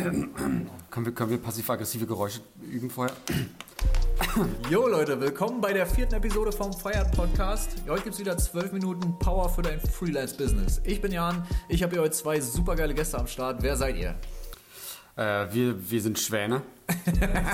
Können wir, können wir passiv-aggressive Geräusche üben vorher? Jo Leute, willkommen bei der vierten Episode vom Feiert Podcast. Heute gibt es wieder zwölf Minuten Power für dein Freelance-Business. Ich bin Jan, ich habe hier heute zwei supergeile Gäste am Start. Wer seid ihr? Äh, wir, wir sind Schwäne.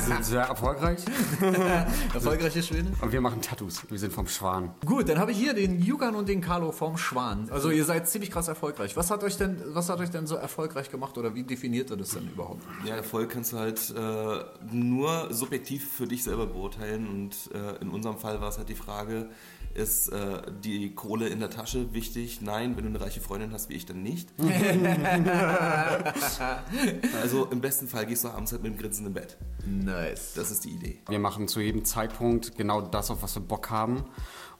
Sind sehr erfolgreich. Erfolgreiche Schwäne? Und wir machen Tattoos. Wir sind vom Schwan. Gut, dann habe ich hier den Jukan und den Carlo vom Schwan. Also ihr seid ziemlich krass erfolgreich. Was hat euch denn, was hat euch denn so erfolgreich gemacht oder wie definiert ihr das denn überhaupt? Ja, Erfolg kannst du halt äh, nur subjektiv für dich selber beurteilen und äh, in unserem Fall war es halt die Frage, ist äh, die Kohle in der Tasche wichtig? Nein, wenn du eine reiche Freundin hast wie ich, dann nicht. also im besten Fall gehst du abends halt mit dem Grinsen im Bett. Nice. Das ist die Idee. Wir machen zu jedem Zeitpunkt genau das, auf was wir Bock haben.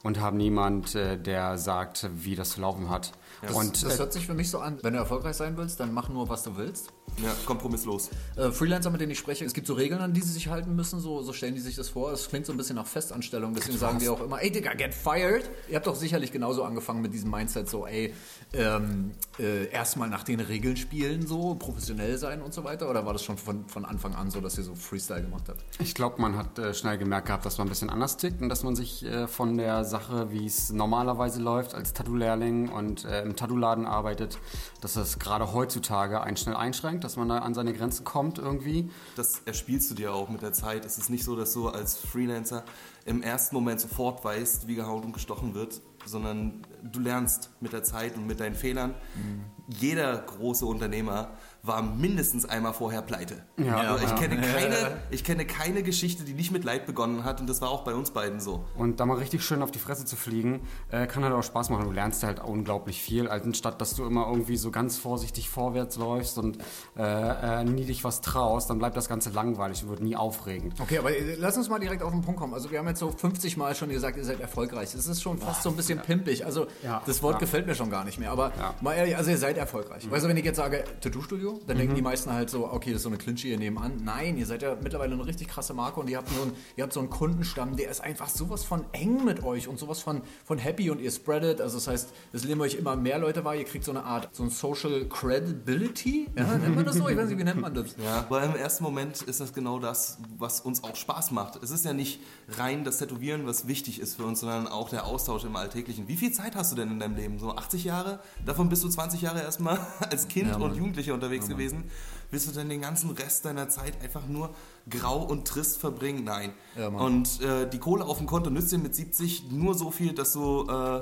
Und haben niemand, äh, der sagt, wie das zu laufen hat. Das, und das äh, hört sich für mich so an, wenn du erfolgreich sein willst, dann mach nur, was du willst. Ja, kompromisslos. Äh, Freelancer, mit denen ich spreche, es gibt so Regeln, an die sie sich halten müssen, so, so stellen die sich das vor. Es klingt so ein bisschen nach Festanstellung, deswegen sagen die auch immer, ey Digga, get fired. Ihr habt doch sicherlich genauso angefangen mit diesem Mindset, so, ey, ähm, äh, erstmal nach den Regeln spielen, so, professionell sein und so weiter. Oder war das schon von, von Anfang an so, dass ihr so Freestyle gemacht habt? Ich glaube, man hat äh, schnell gemerkt gehabt, dass man ein bisschen anders tickt und dass man sich äh, von der Sache, wie es normalerweise läuft, als Tattoo-Lehrling und äh, im Tattoo-Laden arbeitet, dass das gerade heutzutage einen schnell einschränkt, dass man da an seine Grenzen kommt irgendwie. Das erspielst du dir auch mit der Zeit. Es ist nicht so, dass du als Freelancer im ersten Moment sofort weißt, wie gehauen und gestochen wird, sondern du lernst mit der Zeit und mit deinen Fehlern. Jeder große Unternehmer war mindestens einmal vorher pleite. Ja, also ich, ja. kenne keine, ich kenne keine Geschichte, die nicht mit Leid begonnen hat und das war auch bei uns beiden so. Und da mal richtig schön auf die Fresse zu fliegen, äh, kann halt auch Spaß machen. Du lernst halt unglaublich viel, also anstatt dass du immer irgendwie so ganz vorsichtig vorwärts läufst und äh, äh, nie dich was traust, dann bleibt das Ganze langweilig und wird nie aufregend. Okay, aber äh, lass uns mal direkt auf den Punkt kommen. Also wir haben jetzt so 50 Mal schon gesagt, ihr seid erfolgreich. Es ist schon fast so ein bisschen pimpig. Also Ja, das Wort ja. gefällt mir schon gar nicht mehr. Aber Ja. mal ehrlich, also ihr seid erfolgreich. Weißt du, wenn ich jetzt sage Dann denken die meisten halt so, okay, das ist so eine Klinsche hier nebenan. Nein, ihr seid ja mittlerweile eine richtig krasse Marke und ihr habt, so einen, ihr habt so einen Kundenstamm, der ist einfach sowas von eng mit euch und sowas von, von happy und ihr spreadet. Also das heißt, es nehmen euch immer mehr Leute wahr. Ihr kriegt so eine Art, so ein Social Credibility. Ja, nennt man das so? Ich weiß nicht, wie nennt man das? Ja, weil im ersten Moment ist das genau das, was uns auch Spaß macht. Es ist ja nicht rein das Tätowieren, was wichtig ist für uns, sondern auch der Austausch im Alltäglichen. Wie viel Zeit hast du denn in deinem Leben? So 80 Jahre? Davon bist du 20 Jahre erstmal als Kind Ja, und Jugendlicher unterwegs gewesen. Willst du denn den ganzen Rest deiner Zeit einfach nur grau und trist verbringen? Nein. Ja, und äh, die Kohle auf dem Konto nützt dir mit 70 nur so viel, dass du äh,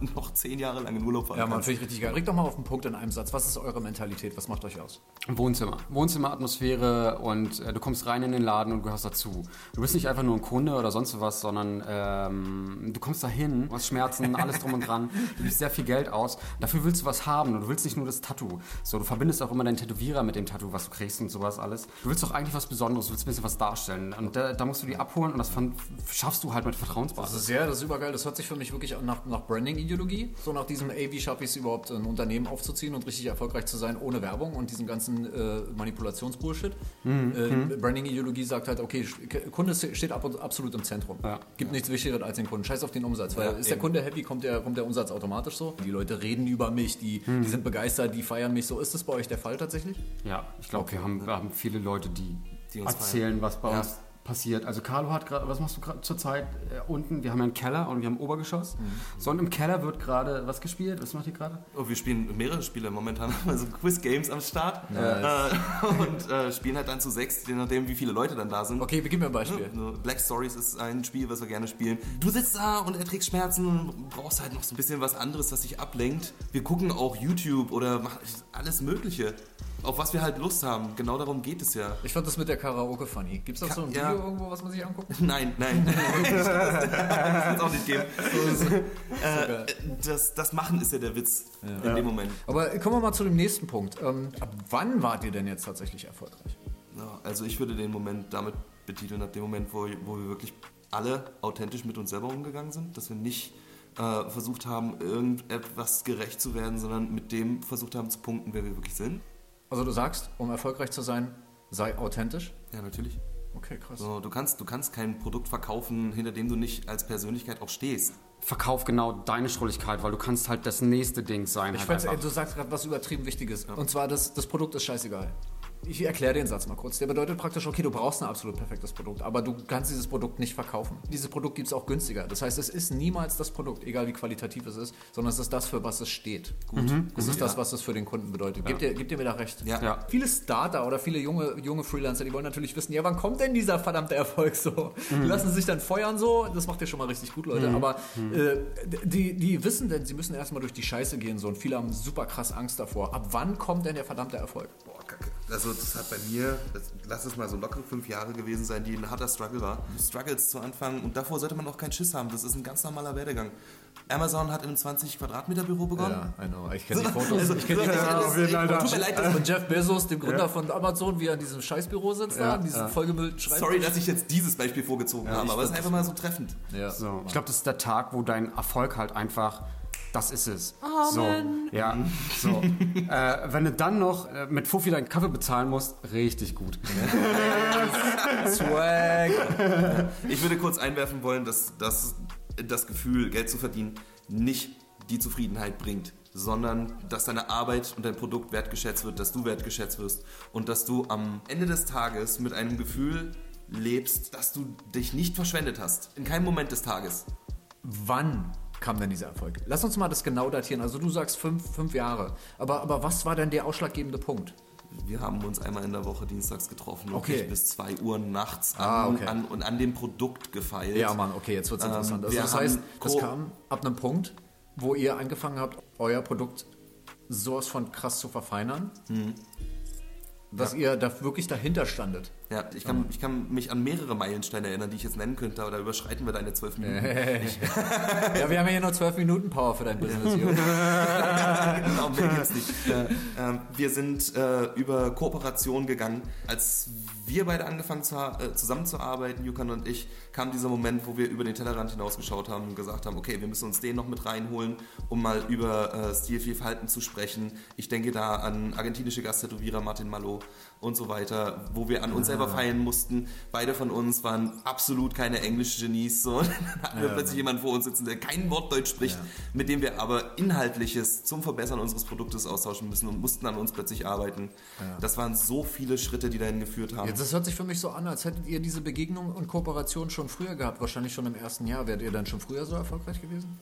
noch 10 Jahre lang in Urlaub fahren Ja, man, finde ich richtig geil. Regt doch mal auf den Punkt in einem Satz. Was ist eure Mentalität? Was macht euch aus? Wohnzimmer. Wohnzimmeratmosphäre und äh, du kommst rein in den Laden und gehörst dazu. Du bist nicht einfach nur ein Kunde oder sonst was, sondern ähm, du kommst dahin, du hast Schmerzen, alles drum und dran, du gibst sehr viel Geld aus. Dafür willst du was haben und du willst nicht nur das Tattoo. So, du verbindest auch immer deinen Tätowierer mit dem Tattoo, was du kriegst und sowas alles. Du willst doch eigentlich was Besonderes, du willst ein bisschen was darstellen. Und da, da musst du die abholen und das fand, schaffst du halt mit Das Vertrauensbasis. ist ja, das ist übergeil. Das hört sich für mich wirklich an nach, nach Branding-Ideologie. So nach diesem, ey, wie schaffe ich es überhaupt, ein Unternehmen aufzuziehen und richtig erfolgreich zu sein ohne Werbung und diesen ganzen äh, Manipulationsbullshit. Äh, Branding-Ideologie sagt halt, okay, Kunde steht ab, absolut im Zentrum. Ja. Gibt nichts Wichtigeres als den Kunden. Scheiß auf den Umsatz. Weil Ja, ist der eben. Kunde happy, kommt der, kommt der Umsatz automatisch so. Die Leute reden über mich, die, die sind begeistert, die feiern mich so. Ist das bei euch der Fall tatsächlich? Ja, ich glaube, wir, haben, wir haben viele Leute, die, Die uns erzählen, was bei Ja. uns passiert. Also Carlo hat gerade, was machst du gerade zurzeit äh, unten? Wir haben ja einen Keller und wir haben Obergeschoss. So und im Keller wird gerade was gespielt. Was macht ihr gerade? Oh, wir spielen mehrere Spiele momentan, also Quiz-Games am Start Nice. äh, und äh, spielen halt dann zu sechs, je nachdem wie viele Leute dann da sind. Okay, gib mir ein Beispiel. Black Stories ist ein Spiel, was wir gerne spielen. Du sitzt da und erträgst Schmerzen und brauchst halt noch so ein bisschen was anderes, das dich ablenkt. Wir gucken auch YouTube oder machen alles Mögliche, auf was wir halt Lust haben. Genau darum geht es ja. Ich fand das mit der Karaoke funny. Gibt es da so ein Video Ja. irgendwo, was man sich angucken? Nein, nein. das wird es auch nicht geben. geil. Äh, das, das Machen ist ja der Witz in dem Moment. Aber kommen wir mal zu dem nächsten Punkt. Ähm, ab wann wart ihr denn jetzt tatsächlich erfolgreich? Ja, also ich würde den Moment damit betiteln, ab dem Moment, wo, wo wir wirklich alle authentisch mit uns selber umgegangen sind, dass wir nicht äh, versucht haben, irgendetwas gerecht zu werden, sondern mit dem versucht haben zu punkten, wer wir wirklich sind. Also du sagst, um erfolgreich zu sein, sei authentisch. Ja, natürlich. Okay, krass. So, du, kannst, du kannst kein Produkt verkaufen, hinter dem du nicht als Persönlichkeit auch stehst. Verkauf genau deine Schrulligkeit, weil du kannst halt das nächste Ding sein. Ich halt fand's, ey, du sagst gerade was übertrieben Wichtiges. Und zwar, das, das Produkt ist scheißegal. Ich erkläre den Satz mal kurz. Der bedeutet praktisch, okay, du brauchst ein absolut perfektes Produkt, aber du kannst dieses Produkt nicht verkaufen. Dieses Produkt gibt es auch günstiger. Das heißt, es ist niemals das Produkt, egal wie qualitativ es ist, sondern es ist das, für was es steht. Gut. Es ist das, was es für den Kunden bedeutet. Gebt, ihr, gebt ihr mir da recht? Ja. Ja. Viele Starter oder viele junge, junge Freelancer, die wollen natürlich wissen, ja, wann kommt denn dieser verdammte Erfolg so? Die lassen sich dann feuern so, das macht ja schon mal richtig gut, Leute. Aber äh, die, die wissen denn, sie müssen erstmal durch die Scheiße gehen so und viele haben super krass Angst davor. Ab wann kommt denn der verdammte Erfolg? Boah, kacke. Also das hat bei mir, das, lass es mal so locker fünf Jahre gewesen sein, die ein harter Struggle war. Struggles zu Anfang und davor sollte man auch keinen Schiss haben. Das ist ein ganz normaler Werdegang. Amazon hat im 20 Quadratmeter Büro begonnen. I know. Ich kenne die Fotos. Also, ich kenne die so, Fotos. auf jeden Fall, Tut mir leid, dass Von Jeff Bezos, dem Gründer von Amazon, wie er in diesem Scheißbüro sitzt, da, in diesem vollgemüllten Schreibtisch. Sorry, dass ich jetzt dieses Beispiel vorgezogen habe, aber es ist einfach mal so treffend. Ja. So. Ich glaube, das ist der Tag, wo dein Erfolg halt einfach, das ist es. So, ja, so. äh, wenn du dann noch äh, mit Fuffi deinen Kaffee bezahlen musst, richtig gut. Swag. Ich würde kurz einwerfen wollen, dass, dass das Gefühl, Geld zu verdienen, nicht die Zufriedenheit bringt, sondern dass deine Arbeit und dein Produkt wertgeschätzt wird, dass du wertgeschätzt wirst und dass du am Ende des Tages mit einem Gefühl lebst, dass du dich nicht verschwendet hast. In keinem Moment des Tages. Wann kam denn dieser Erfolg? Lass uns mal das genau datieren. Also du sagst fünf, fünf Jahre. Aber, aber was war denn der ausschlaggebende Punkt? Wir haben uns einmal in der Woche dienstags getroffen, Okay. bis 2 Uhr nachts an, Ah, okay. an, und an dem Produkt gefeilt. Ja, Mann, okay, jetzt wird's Ähm, interessant. Also das heißt, das kam ab einem Punkt, wo ihr angefangen habt, euer Produkt sowas von krass zu verfeinern, dass ihr da wirklich dahinter standet. Ja, ich kann, ich kann mich an mehrere Meilensteine erinnern, die ich jetzt nennen könnte, aber da überschreiten wir deine zwölf Minuten. Ja, wir haben ja hier nur 12 Minuten Power für dein Business. Genau, mehr geht's nicht. Ähm, wir sind äh, über Kooperation gegangen. Als wir beide angefangen zu, äh, zusammenzuarbeiten, Jukan und ich, kam dieser Moment, wo wir über den Tellerrand hinausgeschaut haben und gesagt haben, okay, wir müssen uns den noch mit reinholen, um mal über äh, Stilvielfalten zu sprechen. Ich denke da an argentinische Gasttätowierer Martin Malo und so weiter, wo wir an uns selber feilen mussten. Beide von uns waren absolut keine englischen Genies. So. Dann hatten wir plötzlich jemanden vor uns sitzen, der kein Wort Deutsch spricht, mit dem wir aber Inhaltliches zum Verbessern unseres Produktes austauschen müssen und mussten an uns plötzlich arbeiten. Das waren so viele Schritte, die dahin geführt haben. Jetzt, das hört sich für mich so an, als hättet ihr diese Begegnung und Kooperation schon früher gehabt. Wahrscheinlich schon im ersten Jahr. Wärt ihr dann schon früher so erfolgreich gewesen?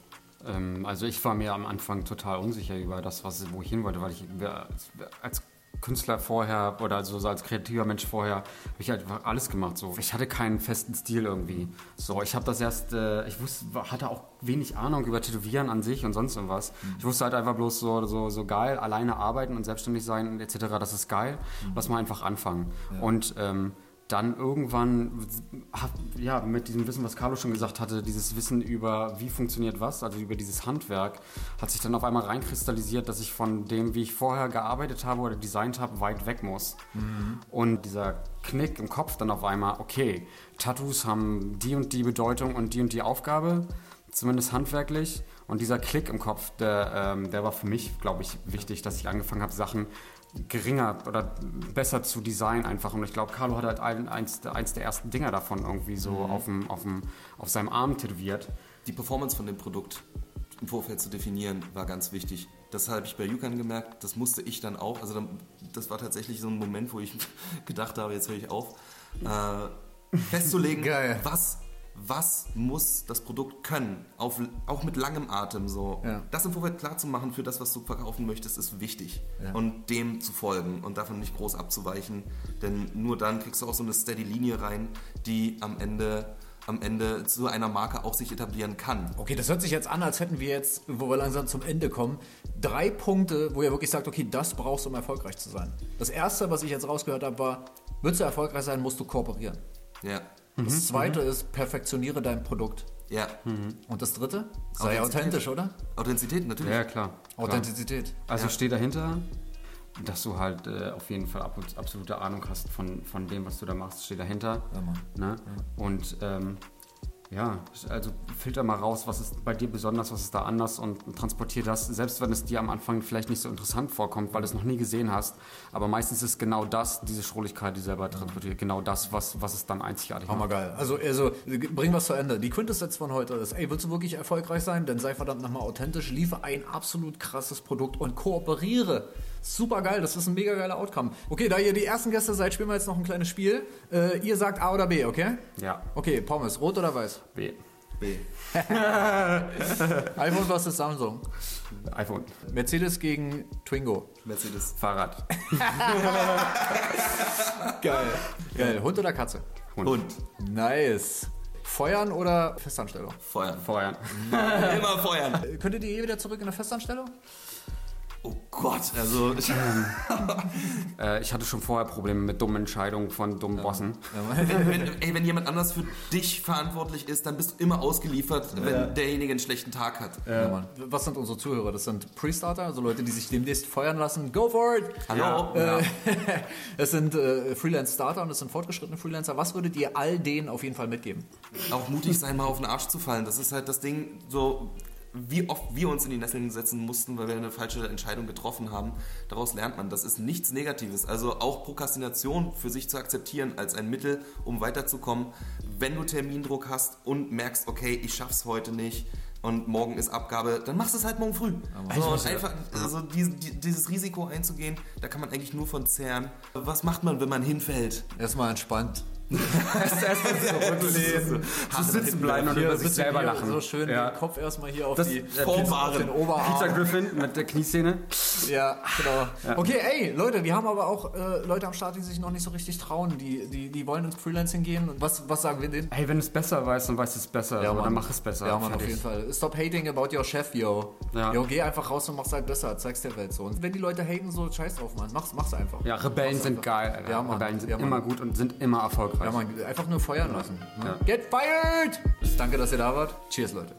Ähm, also ich war mir am Anfang total unsicher über das, was, wo ich hin wollte, weil ich wer- als Künstler vorher oder also so als kreativer Mensch vorher habe ich halt einfach alles gemacht. So. Ich hatte keinen festen Stil irgendwie. So, ich habe das erst, äh, ich wusste, hatte auch wenig Ahnung über Tätowieren an sich und sonst irgendwas. Ich wusste halt einfach bloß so, so, so geil, alleine arbeiten und selbstständig sein etc. Das ist geil. Lass mal einfach anfangen. Und ähm, dann irgendwann, ja, mit diesem Wissen, was Carlo schon gesagt hatte, dieses Wissen über, wie funktioniert was, also über dieses Handwerk, hat sich dann auf einmal reinkristallisiert, dass ich von dem, wie ich vorher gearbeitet habe oder designt habe, weit weg muss. Und dieser Knick im Kopf dann auf einmal, okay, Tattoos haben die und die Bedeutung und die und die Aufgabe, zumindest handwerklich. Und dieser Klick im Kopf, der, ähm, der war für mich, glaube ich, wichtig, dass ich angefangen habe, Sachen geringer oder besser zu designen einfach. Und ich glaube, Carlo hat halt ein, eins, eins der ersten Dinger davon irgendwie so auf, dem, auf, dem, auf seinem Arm tätowiert. Die Performance von dem Produkt im Vorfeld zu definieren, war ganz wichtig. Das habe ich bei Yukan gemerkt, das musste ich dann auch. Also das war tatsächlich so ein Moment, wo ich gedacht habe, jetzt höre ich auf, äh, festzulegen, Geil. was, was muss das Produkt können, auf, auch mit langem Atem so. Ja. Das im Vorfeld klar zu machen für das, was du verkaufen möchtest, ist wichtig. Ja. Und dem zu folgen und davon nicht groß abzuweichen, denn nur dann kriegst du auch so eine steady Linie rein, die am Ende am Ende zu einer Marke auch sich etablieren kann. Okay, das hört sich jetzt an, als hätten wir jetzt, wo wir langsam zum Ende kommen, drei Punkte, wo ihr wirklich sagt, okay, das brauchst du, um erfolgreich zu sein. Das erste, was ich jetzt rausgehört habe, war, willst du erfolgreich sein, musst du kooperieren. Ja. Das zweite ist, perfektioniere dein Produkt. Ja. Und das dritte? Sei authentisch, oder? Authentizität, natürlich. Ja, klar. klar. Authentizität. Also ich stehe dahinter, dass du halt äh, auf jeden Fall ab, absolute Ahnung hast von, von dem, was du da machst. Steh dahinter. Ja, Mann. Ne? Und ähm, ja, also filter mal raus, was ist bei dir besonders, was ist da anders und transportier das, selbst wenn es dir am Anfang vielleicht nicht so interessant vorkommt, weil du es noch nie gesehen hast. Aber meistens ist genau das, diese Schrulligkeit, die selber transportiert, genau das, was, was es dann einzigartig Hammer macht. geil. Also, also bring was zu Ende. Die Quintessenz von heute ist, ey, willst du wirklich erfolgreich sein? Dann sei verdammt nochmal authentisch, liefere ein absolut krasses Produkt und kooperiere Super geil, das ist ein mega geiler Outcome. Okay, da ihr die ersten Gäste seid, spielen wir jetzt noch ein kleines Spiel. Äh, ihr sagt A oder B, okay? Ja. Okay, Pommes, rot oder weiß? B. B. iPhone versus Samsung. iPhone. Mercedes gegen Twingo. Mercedes. Fahrrad. Geil. Geil. Hund oder Katze? Hund. Nice. Feuern oder Festanstellung? Feuern. Feuern. Immer feuern. Äh, Könntet ihr eh wieder zurück in der Festanstellung? Oh Gott, also ich, Äh, ich hatte schon vorher Probleme mit dummen Entscheidungen von dummen Bossen. wenn, wenn, ey, wenn jemand anders für dich verantwortlich ist, dann bist du immer ausgeliefert, wenn derjenige einen schlechten Tag hat. Ja, Mann. Was sind unsere Zuhörer? Das sind Pre-Starter, also Leute, die sich demnächst feuern lassen. Go for it! Hallo? Äh, es sind äh, Freelance-Starter und es sind fortgeschrittene Freelancer. Was würdet ihr all denen auf jeden Fall mitgeben? Auch mutig sein, mal auf den Arsch zu fallen. Das ist halt das Ding, so wie oft wir uns in die Nesseln setzen mussten, weil wir eine falsche Entscheidung getroffen haben. Daraus lernt man. Das ist nichts Negatives. Also auch Prokrastination für sich zu akzeptieren als ein Mittel, um weiterzukommen. Wenn du Termindruck hast und merkst, okay, ich schaff's heute nicht und morgen ist Abgabe, dann machst du es halt morgen früh. so, und einfach, also dieses, dieses Risiko einzugehen, da kann man eigentlich nur von zehren. Was macht man, wenn man hinfällt? Erstmal entspannt. Zurücklehnen, zu sitzen bleiben und über sich selber lachen. So schön Ja. den Kopf erstmal hier auf, Das- die, äh, auf Vorbaren. den Oberarm. Peter Griffin mit der Knieszene. Ja, genau. Okay, ey, Leute, wir haben aber auch äh, Leute am Start, die sich noch nicht so richtig trauen. Die, die, die wollen ins Freelancing gehen. Und was, was sagen wir denen? Hey, wenn du es besser weißt, dann weißt du es besser. Ja, so, Mann. dann mach es besser. Ja, Mann, auf jeden Fall. Stop hating about your chef, yo. Ja. Yo, geh einfach raus und mach's halt besser. Zeig's der Welt so. Und wenn die Leute haten, so scheiß drauf, Mann. Mach's, mach's einfach. Ja, Rebellen Mach's sind einfach. geil. Alter. Ja, Mann. Rebellen sind Ja, Mann. immer gut und sind immer erfolgreich. Ja, Mann, einfach nur feuern lassen. Ne? Ja. Get fired! Danke, dass ihr da wart. Cheers, Leute.